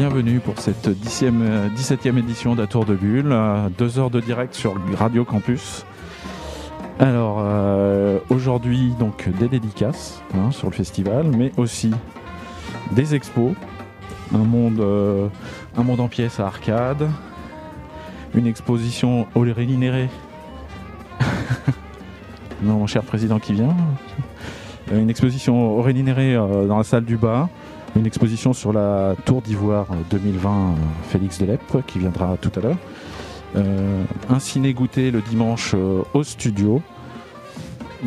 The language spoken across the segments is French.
bienvenue pour cette 10e, 17e édition d'Atour de Bulle, deux heures de direct sur Radio Campus. Alors euh, aujourd'hui donc des dédicaces hein, sur le festival, mais aussi des expos, un monde, euh, en pièces à arcade, une exposition au rélinéré. non, mon cher président qui vient. Une exposition au rélinéré euh, dans la salle du bas une exposition sur la Tour d'Ivoire 2020 euh, Félix Delep qui viendra tout à l'heure. Euh, un ciné goûté le dimanche euh, au studio,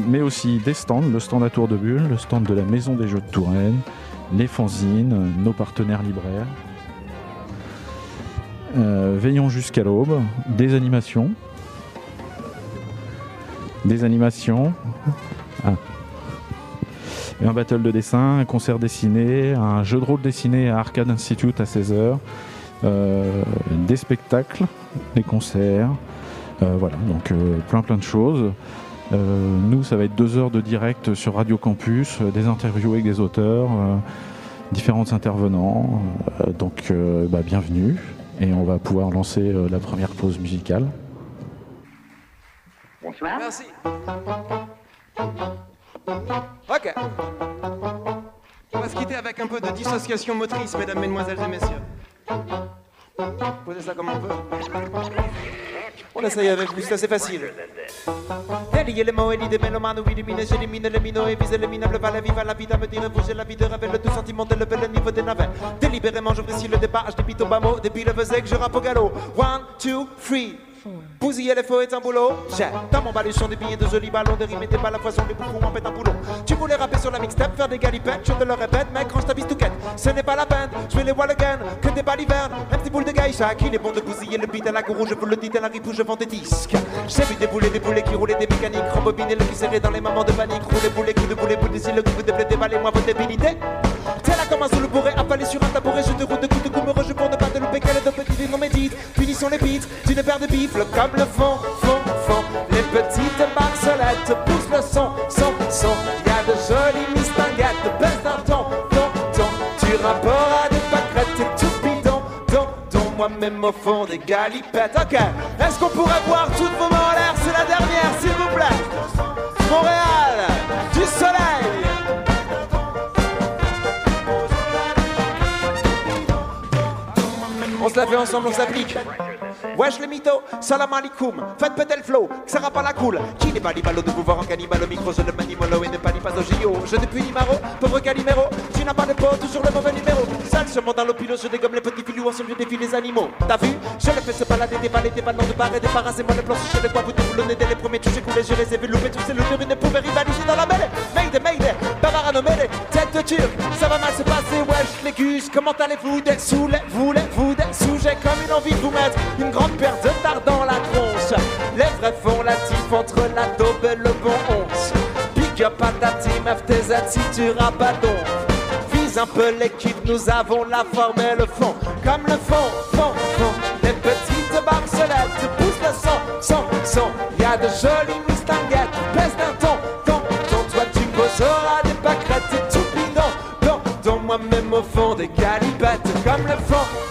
mais aussi des stands, le stand à Tour de Bulle, le stand de la Maison des Jeux de Touraine, les fanzines, nos partenaires libraires. veillons jusqu'à l'aube, des animations. Des animations. Ah un battle de dessin, un concert dessiné, un jeu de rôle dessiné à Arcade Institute à 16h, euh, des spectacles, des concerts, euh, voilà, donc euh, plein plein de choses. nous, ça va être deux heures de direct sur Radio Campus, des interviews avec des auteurs, différents intervenants. donc, bah, bienvenue. Et on va pouvoir lancer la première pause musicale. Bonsoir. Merci. Ok. On va se quitter avec un peu de dissociation motrice, mesdames, mesdemoiselles et messieurs. Posez ça comme on peut. On essaye avec vous, c'est assez facile. Délier les mots et l'idée mélomane, oui, illuminer, j'élimine les minots et vise va la vie, va la vie, me dire, bouger la vie de révèle tout sentiment de lever le niveau des navets. Délibérément, je précise le départ, je débite au bas mot, depuis le faisait que je rappe au galop. One, two, three. Bousiller les feux est un boulot. J'ai dans mon baluchon des billets de jolis ballons, de rimes et des balles à poisson, les bouffons en pète un boulot. Tu voulais rapper sur la mixtape, faire des galipettes, je te le répète, mec, range ta bistouquette. Ce n'est pas la peine, je vais les wall again, que des balivernes, un petit boule de gaïcha. Qu'il est bon de bousiller le beat à la gourou, je vous le dis à la rip où je vends des disques. J'ai vu des boulets, des boulets qui roulaient des mécaniques, rembobiner le serré dans les mamans de panique, rouler boulet, coup de boulet, boule de le coup de blé, dévaler moi votre débilité. T'es là comme un le bourré, appelé sur un tabouret, je te roule de coups de coups, me rejoue pour ne pas te louper, quelle de petits non médite. Finissons les beats d'une paire de bifles comme le fond, fond, fond. Les petites marcelettes poussent le son, son, son. Y a de jolies mistinguettes, baisse d'un ton, ton, ton. Tu rapports des pâquerettes et tout bidon, don, don. Moi-même au fond des galipettes. Ok, est-ce qu'on pourrait voir toutes vos mains C'est la dernière, s'il vous plaît? Montréal, du soleil. Se la fait ensemble, on s'applique. Wesh les mythos, salam alaikum, faites péter le flow, que ça pas la cool. Qui n'est pas libalo de pouvoir en cannibale au micro, je le manimolo et ne pas pas au JO. Je depuis Limaro, pauvre Calimero, tu n'as pas de peau, toujours le mauvais numéro. Seul je monte dans l'opilo, je dégomme les petits filous, ensemble je défie les animaux. T'as vu? Je les fais se balader, déballer des ballons de barre et des c'est moi le plan sur les quoi, vous déboulonnez dès les premiers touches coulés, je les ai vus louper tous ces luttes, ne pouvaient rivaliser dans la mêlée. Mayday, mayday, bavard à tête de turc, ça va mal se passer, wesh les gus, comment allez-vous? Des sous, les vous, les vous, des j'ai comme une envie de vous mettre une grande paire de tard dans la tronche. Les vrais font la tif entre la daube et le bon once. Big up à ta team FTZ si tu rabadon. Vise un peu l'équipe, nous avons la forme et le fond. Comme le fond, fond, fond. Les petites barcelettes poussent le son, son, son. Y a de jolies mistinguettes, pèse d'un ton, ton, ton. Toi tu poseras des pâquerettes et tout bidon, don. Moi-même au fond des galipettes, comme le fond.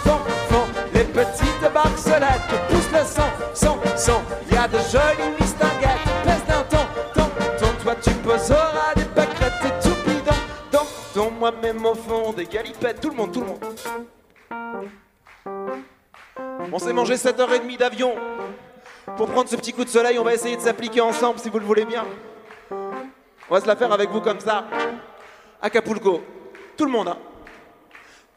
Barcelettes poussent le son, son, son. Y a de jolies mistinguettes, pèse d'un ton, ton, ton. Toi tu poseras des pâquerettes et tout bidon, don, don. Moi-même au fond des galipettes, tout le monde, tout le monde. On s'est mangé 7h30 d'avion. Pour prendre ce petit coup de soleil, on va essayer de s'appliquer ensemble si vous le voulez bien. On va se la faire avec vous comme ça. Acapulco. Tout le monde, hein.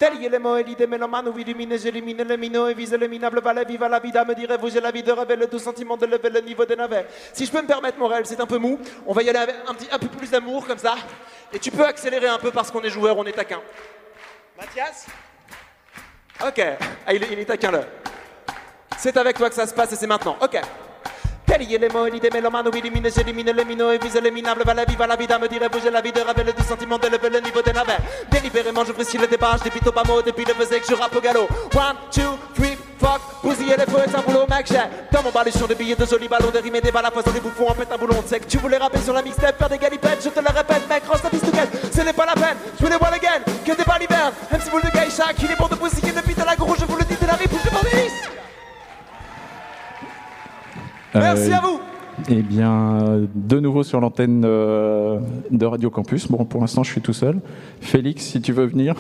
Les mots et l'idée mélomane, où illumine, j'élimine les minots et vise va la viva la vida, me direz-vous, j'ai la vie de le tout sentiment de lever le niveau des navets. Si je peux me permettre, Morel, c'est un peu mou, on va y aller avec un, petit, un peu plus d'amour, comme ça, et tu peux accélérer un peu parce qu'on est joueur, on est taquin. Mathias? Ok, ah, il, est, il est taquin là. C'est avec toi que ça se passe et c'est maintenant. Ok. Telier les mots l'idée mélomane, où illumine, j'élimine les minots et vise les minables, va la viva la vida, me direz-vous, j'ai la vie de le tout sentiment de lever le niveau des navets. Délibérément, je précise le départ, je dépite au bas mot, depuis le faisait que je rappe au galop. One, two, three, fuck, bousiller les feux et un boulot, mec, j'ai dans mon baluchon de billets de jolis ballons, de rimes et des balles à des bouffons en pète un boulon. Que tu voulais rapper sur la mixtape, faire des galipettes, je te le répète, mec, range ta pistouquette, ce n'est pas la peine, je voulais voir le gain, que des balles hiverne, un petit boule de geisha, qu'il est bon de bousiller depuis de Merci à vous Eh bien, de nouveau sur l'antenne euh, de Radio Campus. Bon, pour l'instant, je suis tout seul. Félix, si tu veux venir.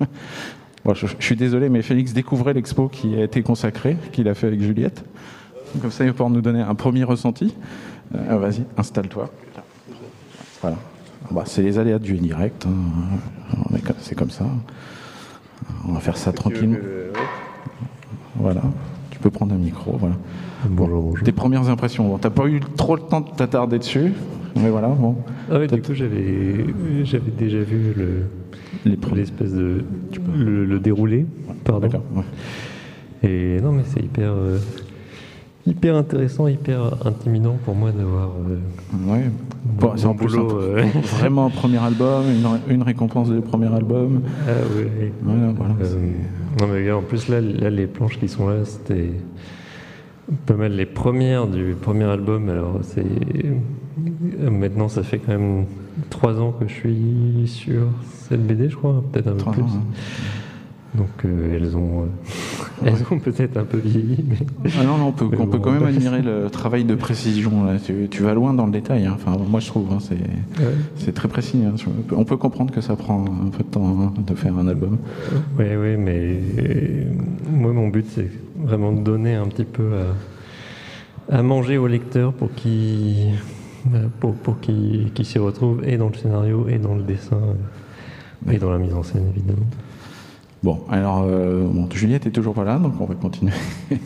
bon, je, je suis désolé, mais Félix découvrait l'expo qui a été consacrée, qu'il a fait avec Juliette. Comme ça, il va pouvoir nous donner un premier ressenti. Euh, Vas-y, installe-toi. Voilà. Bah, c'est les aléas du direct. hein. C'est comme ça. On va faire ça tranquillement. Voilà. Tu peux prendre un micro. Voilà. Bonjour, bonjour. Tes premières impressions. Bon, T'as pas eu trop le temps de t'attarder dessus, mais voilà. Bon, Ah oui, du coup, j'avais, j'avais déjà vu le, l'espèce de, le, le déroulé, pardon. D'accord. ouais. Et non, mais c'est hyper, euh, hyper intéressant, hyper intimidant pour moi d'avoir euh, Ouais. Bon, c'est plus boulot. un- euh, vraiment un premier album, une, une récompense du premier album. ah ouais. Voilà, voilà. Euh, non mais gars, en plus là, là, les planches qui sont là, c'était pas mal les premières du premier album. Alors c'est euh, maintenant ça fait quand même trois ans que je suis sur cette BD, je crois, peut-être un peu plus. ans, hein. Donc euh, elles ont, euh, elles ont peut-être un peu vieilli, mais Ah non, non, on peut, on quand même admirer le travail de précision. là. Tu, tu vas loin dans le détail. hein. Enfin, moi, je trouve, hein, c'est, très précis. hein. On peut comprendre que ça prend un peu de temps de faire un album. Oui, oui, mais euh, moi, mon but, c'est vraiment de donner un petit peu à, à manger au lecteur pour qu'il pour, s'y retrouve et dans le scénario, et dans le dessin, et dans la mise en scène, évidemment. Bon, alors, euh, bon, Juliette est toujours pas là, donc on va continuer.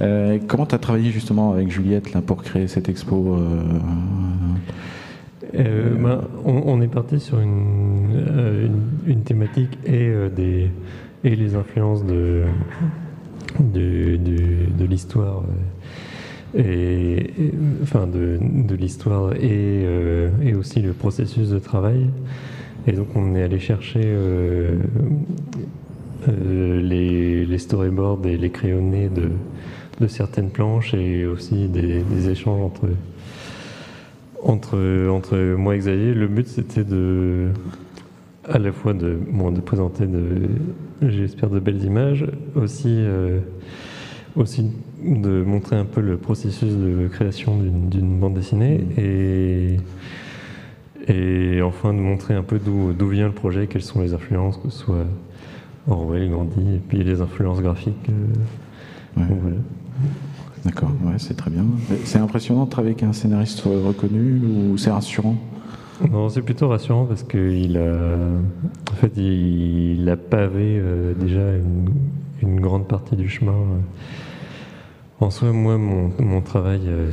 Euh, comment tu as travaillé justement avec Juliette là, pour créer cette expo euh, ben, on, on est parti sur une, une, une thématique et, des, et les influences de, de, de- de l'histoire. Et, et- enfin de, de l'histoire et, et aussi le processus de travail. Et donc on est allé chercher euh, euh, les, storyboards et les crayonnés de, certaines planches et aussi des, échanges entre entre, entre moi et Xavier, le but c'était de à la fois de, bon, de présenter de, j'espère, de belles images, aussi, euh, aussi de montrer un peu le processus de création d'une, bande dessinée et, et enfin de montrer un peu d'où vient le projet, quelles sont les influences, que ce soit Orwell, Gandhi, et puis les influences graphiques. euh, ouais, donc voilà. D'accord, ouais, c'est très bien. C'est impressionnant de travailler avec un scénariste reconnu ou c'est rassurant Non, c'est plutôt rassurant parce qu'il a, en fait, il, il a pavé euh, déjà une, une grande partie du chemin. En soi, moi, mon, mon travail, euh,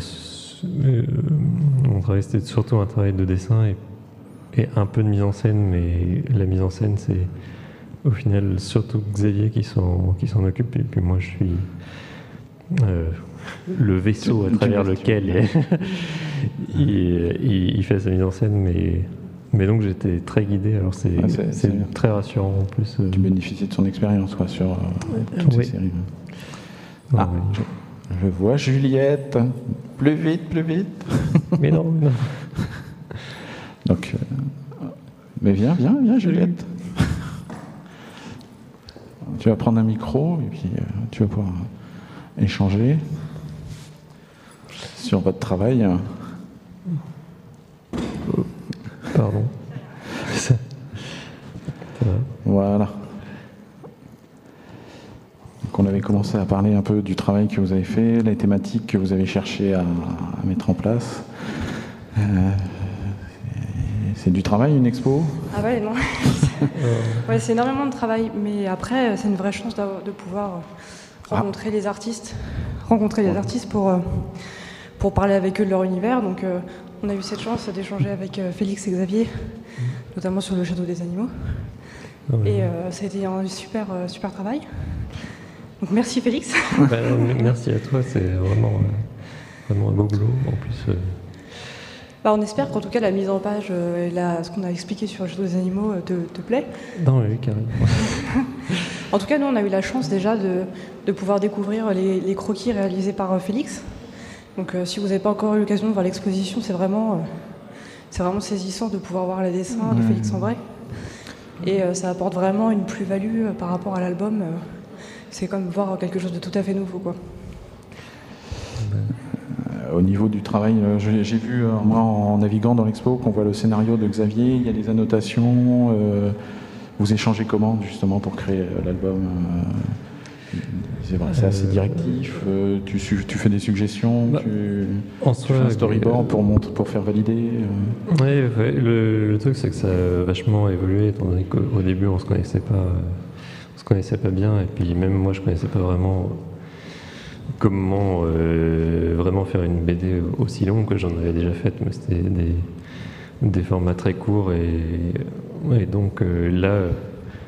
euh, mon travail, c'était surtout un travail de dessin et, et un peu de mise en scène, mais la mise en scène, c'est au final surtout Xavier qui s'en qui s'en occupe et puis moi, je suis euh, le vaisseau à travers lequel il, il- il fait sa mise en scène, mais, mais donc j'étais très guidé. Alors c'est Ah, c'est- c'est c'est bien. très rassurant en plus. euh, Tu bénéficies de son expérience quoi, sur euh, toutes oui. ces séries. non, Ah, Je vois Juliette. Plus vite, plus vite. Mais non, non. Donc, euh, mais viens, viens, viens, Juliette. Tu vas prendre un micro et puis euh, tu vas pouvoir échanger sur votre travail. Pardon. Voilà. Donc on avait commencé à parler un peu du travail que vous avez fait, les thématiques que vous avez cherché à, à mettre en place. Euh, c'est du travail, une expo Ah ouais, non. ouais, c'est énormément de travail, mais après, c'est une vraie chance de pouvoir euh, Ah. rencontrer les artistes, rencontrer les artistes pour, euh, pour parler avec eux de leur univers. Donc, euh, on a eu cette chance d'échanger avec Félix et Xavier, notamment sur le château des animaux. Mais- Et euh, ça a été un super, super travail. Donc, merci Félix. Bah, merci à toi, c'est vraiment, vraiment un beau boulot. En plus, euh, Bah, on espère qu'en tout cas, la mise en page euh, et la- ce qu'on a expliqué sur le château des animaux euh, te, te plaît. non, oui, carrément. En tout cas, nous, on a eu la chance déjà de, de pouvoir découvrir les, les croquis réalisés par euh, Félix. Donc, si vous n'avez pas encore eu l'occasion de voir l'exposition, c'est vraiment, c'est vraiment saisissant de pouvoir voir les dessins de Félix en vrai. Et ça apporte vraiment une plus-value par rapport à l'album. c'est comme voir quelque chose de tout à fait nouveau, quoi. Au niveau du travail, euh, j'ai vu, euh, moi, en naviguant dans l'expo, qu'on voit le scénario de Xavier, il y a des annotations. euh, vous échangez comment, justement, pour créer l'album C'est assez directif. euh, tu, fais des suggestions Bah, tu, En tu soi, fais un storyboard euh, pour, montre- pour faire valider euh. Ouais, ouais, le, le truc c'est que ça a vachement évolué étant donné qu'au au début on se connaissait pas, on se connaissait pas bien et puis même moi je connaissais pas vraiment comment euh, vraiment faire une BD aussi longue que j'en avais déjà faite, mais c'était des, formats très courts et, donc euh, là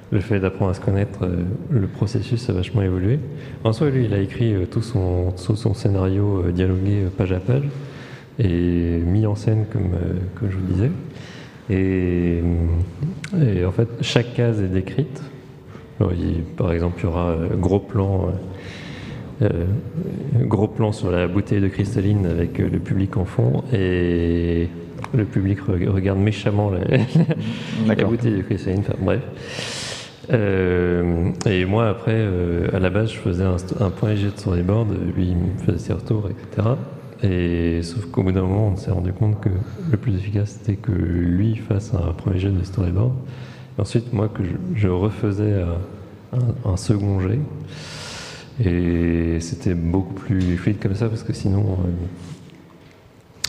le fait d'apprendre à se connaître, euh, le processus a vachement évolué. En soi, lui, il a écrit tout son, tout son scénario dialogué page à page et mis en scène comme, comme je vous disais. Et, en fait, chaque case est décrite. Par exemple, il y aura gros plan, euh, gros plan sur la bouteille de cristalline avec euh, le public en fond et le public re- regarde méchamment la, bouteille de cristalline. Enfin, bref. Euh, et moi, après, euh, à la base, je faisais un, un point léger de storyboard, lui, il me faisait ses retours, etc. Et sauf qu'au bout d'un moment, on s'est rendu compte que le plus efficace, c'était que lui fasse un premier jet de storyboard. Et ensuite, moi, que je, je refaisais un second jet. Et c'était beaucoup plus fluide comme ça, parce que sinon,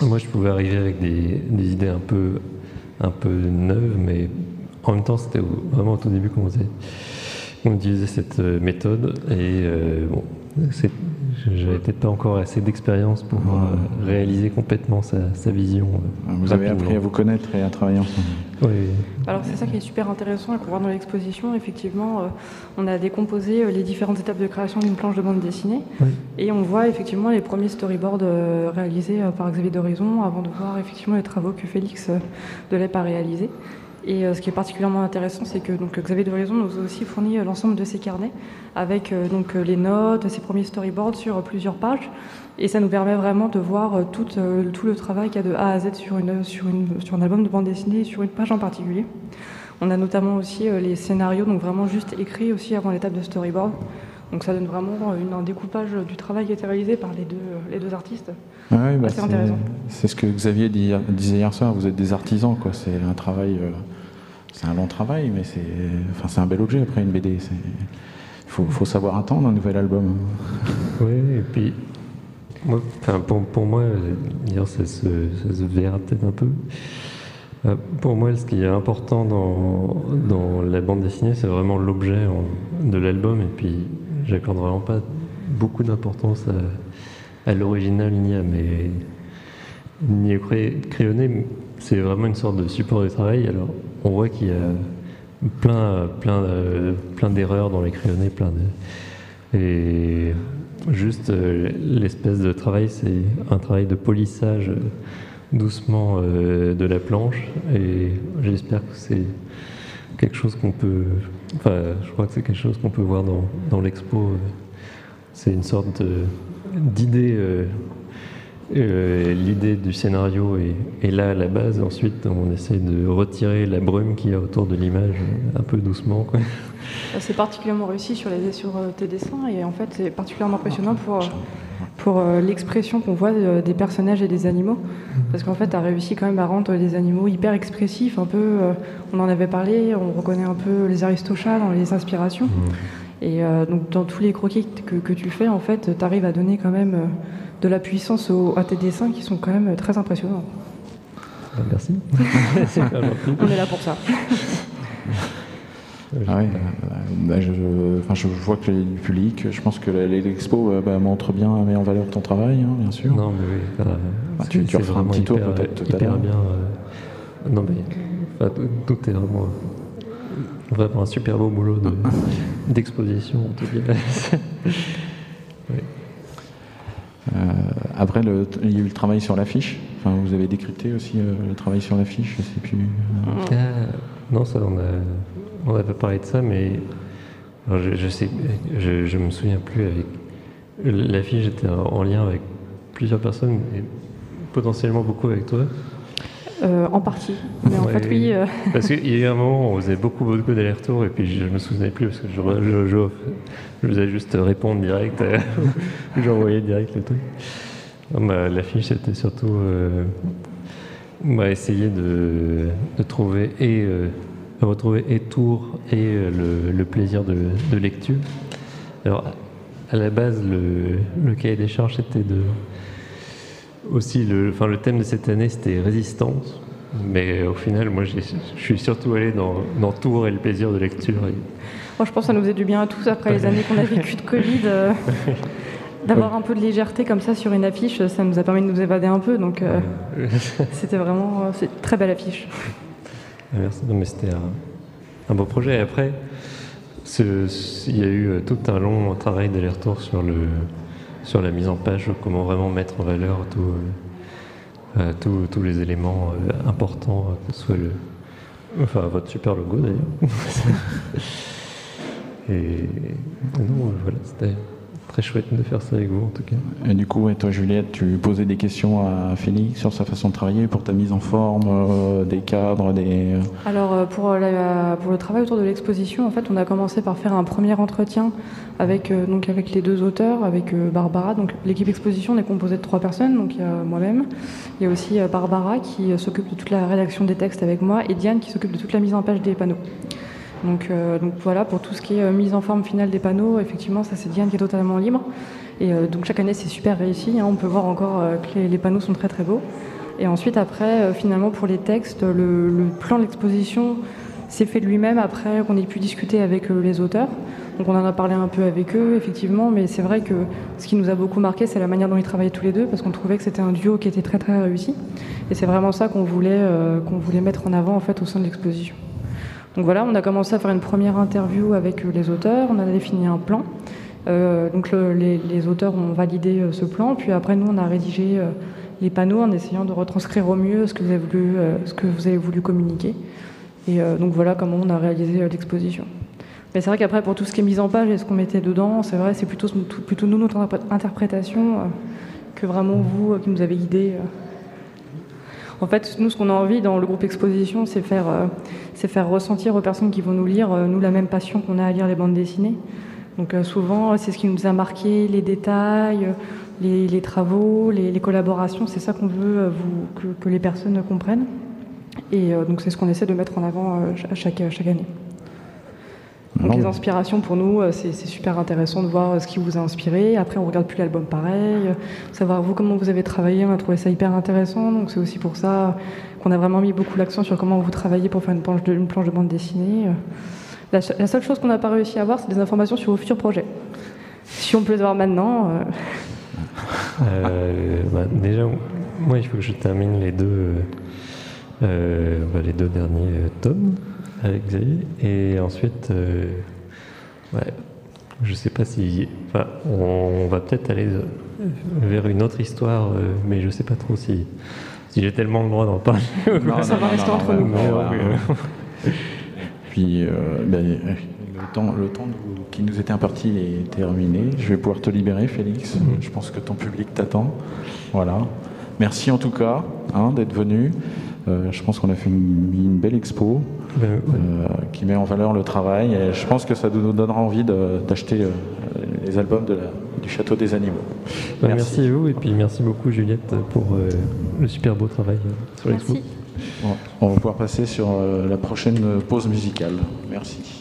euh, moi, je pouvais arriver avec des, idées un peu, un peu neuves, mais en même temps, c'était vraiment au tout début qu'on faisait- qu'on utilisait cette euh, méthode. Et euh, bon, j'avais peut-être pas encore assez d'expérience pour euh, réaliser complètement sa, sa vision. euh, Vous avez appris à vous connaître et à travailler ensemble. Oui. Alors c'est ça qui est super intéressant et qu'on voit dans l'exposition. Effectivement, euh, on a décomposé euh, les différentes étapes de création d'une planche de bande dessinée Oui. et on voit effectivement les premiers storyboards euh, réalisés euh, par Xavier Doraison avant de voir effectivement les travaux que Félix euh, Delep a réalisés. Et euh, ce qui est particulièrement intéressant, c'est que donc, Xavier Doraison nous a aussi fourni euh, l'ensemble de ses carnets avec euh, donc, les notes, ses premiers storyboards sur plusieurs pages. Et ça nous permet vraiment de voir tout, tout le travail qu'il y a de A à Z sur, une, sur, une, sur un album de bande dessinée, sur une page en particulier. On a notamment aussi les scénarios, donc vraiment juste écrits aussi avant l'étape de storyboard. Donc ça donne vraiment un découpage du travail qui a été réalisé par les deux, les deux artistes. Ah ouais, bah, c'est- intéressant. C'est ce que Xavier dit- disait hier soir, vous êtes des artisans, quoi. C'est un travail, euh, c'est un long travail, mais c'est, enfin, c'est un bel objet après une BD. C'est, faut, faut savoir attendre un nouvel album. Oui, et puis, moi, enfin, pour, pour moi, dire, ça, se, ça se verra peut-être un peu. Euh, Pour moi, ce qui est important dans, dans la bande dessinée, c'est vraiment l'objet de l'album, et puis j'accorde vraiment pas beaucoup d'importance à, à l'original ni à mes ni au crayonné. C'est vraiment une sorte de support de travail. Alors, on voit qu'il y a plein, plein, plein d'erreurs dans les crayonnés, plein de et juste euh, l'espèce de travail, c'est un travail de polissage doucement euh, de la planche. Et j'espère que c'est quelque chose qu'on peut. Enfin, je crois que c'est quelque chose qu'on peut voir dans, dans l'expo. C'est une sorte de- d'idée. euh, euh, L'idée du scénario est, est là à la base. Ensuite, on essaie de retirer la brume qu'il y a autour de l'image un peu doucement. C'est particulièrement réussi sur, les, sur euh, tes dessins et en fait c'est particulièrement impressionnant pour, pour l'expression qu'on voit des personnages et des animaux. Parce qu'en fait tu as réussi quand même à rendre des animaux hyper expressifs, un peu, on en avait parlé, on reconnaît un peu les aristochats dans les inspirations. Et euh, donc dans tous les croquis que, que tu fais, en fait, tu arrives à donner quand même euh, de la puissance au- à tes dessins qui sont quand même euh, très impressionnants. Merci. On est là pour ça. Ah euh, bah, je, je- enfin, je vois que le public, je pense que l'expo bah, montre bien, met en valeur ton travail, hein, bien sûr. Non, mais oui. Bah, tu- tu referas un petit tour peut-être tout à hyper l'heure. bien. non, mais enfin, tout est vraiment, vraiment un super beau boulot de- d'exposition, en tout cas. Euh, après, le- il y a eu le travail sur l'affiche. Enfin, vous avez décrypté aussi euh, le travail sur l'affiche, je sais plus. euh, Ah, non, ça, on a, on a pas parlé de ça, mais alors, je, je sais, je, je me souviens plus avec l'affiche. J'étais en, en lien avec plusieurs personnes, et potentiellement beaucoup avec toi. Euh, en partie. Mais en Ouais. fait, oui. euh, Parce qu'il y a eu un moment où on faisait beaucoup, beaucoup d'allers-retours et puis je me souvenais plus parce que je, je, je, je faisais juste répondre direct. euh, J'envoyais direct le truc. bah, L'affiche, c'était surtout euh, bah, essayer de, de, trouver et retrouver et Tours et le, le, plaisir de, de, lecture. Alors, à la base, le, le cahier des charges, c'était de. Aussi, le, enfin, le thème de cette année, c'était résistance. Mais au final, moi, je suis surtout allé dans, dans, Tours et le plaisir de lecture. Moi, je pense que ça nous faisait du bien à tous après les années qu'on a vécues de Covid. Euh, D'avoir un peu de légèreté comme ça sur une affiche, ça nous a permis de nous évader un peu. Donc, euh, c'était vraiment euh, c'est une très belle affiche. Merci. Non, mais c'était un, un, beau projet. Et après, il y a eu tout un long travail d'aller-retour sur, le, sur la mise en page, comment vraiment mettre en valeur tout euh, tous les éléments euh, importants, euh, que ce soit le. Enfin, votre super logo d'ailleurs. et, non, voilà, c'était très chouette de faire ça avec vous en tout cas. Et du coup, et toi Juliette, tu posais des questions à Félix sur sa façon de travailler pour ta mise en forme, euh, des cadres, des... Alors pour, la, pour, le travail autour de l'exposition, en fait, on a commencé par faire un premier entretien avec, euh, donc avec les deux auteurs, avec euh, Barbara. Donc l'équipe exposition est composée de trois personnes, donc il y a moi-même, il y a aussi Barbara qui s'occupe de toute la rédaction des textes avec moi et Diane qui s'occupe de toute la mise en page des panneaux. Donc, euh, donc, voilà, pour tout ce qui est euh, mise en forme finale des panneaux, effectivement, ça c'est Diane qui est totalement libre. Et euh, donc chaque année c'est super réussi. Hein. on peut voir encore que les, les, panneaux sont très très beaux. Et ensuite après, finalement pour les textes, le, le plan de l'exposition s'est fait de lui-même après qu'on ait pu discuter avec les auteurs. Donc on en a parlé un peu avec eux, effectivement, mais c'est vrai que ce qui nous a beaucoup marqué, c'est la manière dont ils travaillaient tous les deux, parce qu'on trouvait que c'était un duo qui était très très réussi. Et c'est vraiment ça qu'on voulait, qu'on voulait mettre en avant en fait au sein de l'exposition. Donc voilà, on a commencé à faire une première interview avec euh, les auteurs, on a défini un plan. Euh, donc le, les, auteurs ont validé euh, ce plan, puis après nous on a rédigé les panneaux en essayant de retranscrire au mieux ce que vous avez voulu, ce que vous avez voulu communiquer. Et donc voilà comment on a réalisé l'exposition. Mais c'est vrai qu'après pour tout ce qui est mise en page et ce qu'on mettait dedans, c'est vrai c'est plutôt, plutôt nous notre interprétation que vraiment vous qui nous avez guidés. En fait, nous, ce qu'on a envie dans le groupe exposition, c'est faire, euh, faire ressentir aux personnes qui vont nous lire, euh, nous, la même passion qu'on a à lire les bandes dessinées. Donc euh, souvent, c'est ce qui nous a marqué, les détails, les, travaux, les, collaborations, c'est ça qu'on veut que, les personnes comprennent. Et donc c'est ce qu'on essaie de mettre en avant à chaque année. Donc les inspirations pour nous, c'est super intéressant de voir ce qui vous a inspiré. Après, on regarde plus l'album pareil, savoir vous comment vous avez travaillé. On a trouvé ça hyper intéressant. Donc c'est aussi pour ça qu'on a vraiment mis beaucoup l'accent sur comment vous travaillez pour faire une planche de, une planche de bande dessinée. La, la seule chose qu'on n'a pas réussi à avoir, c'est des informations sur vos futurs projets. Si on peut les avoir maintenant. Euh... Euh, bah, déjà, moi, il faut que je termine les deux, euh, bah, les deux derniers tomes avec Xavier. Et ensuite, euh, ouais, je sais pas si. Enfin, on, va peut-être aller vers une autre histoire, euh, mais je sais pas trop si, si j'ai tellement le droit d'en parler. Non, ça non, va non, rester entre nous. Puis, euh, ben, le temps, le temps nous, qui nous était imparti est terminé. Je vais pouvoir te libérer, Félix. Mm -hmm. Je pense que ton public t'attend. Voilà. Merci en tout cas hein, d'être venu. Euh, je pense qu'on a fait une, une belle expo ben, ouais. euh, qui met en valeur le travail et je pense que ça nous donnera envie d'acheter euh, les albums de la, du Château des Animaux. Ben, merci. merci. à vous et puis merci beaucoup Juliette pour euh, le super beau travail sur l'expo. Bon, on va pouvoir passer sur la prochaine pause musicale. Merci.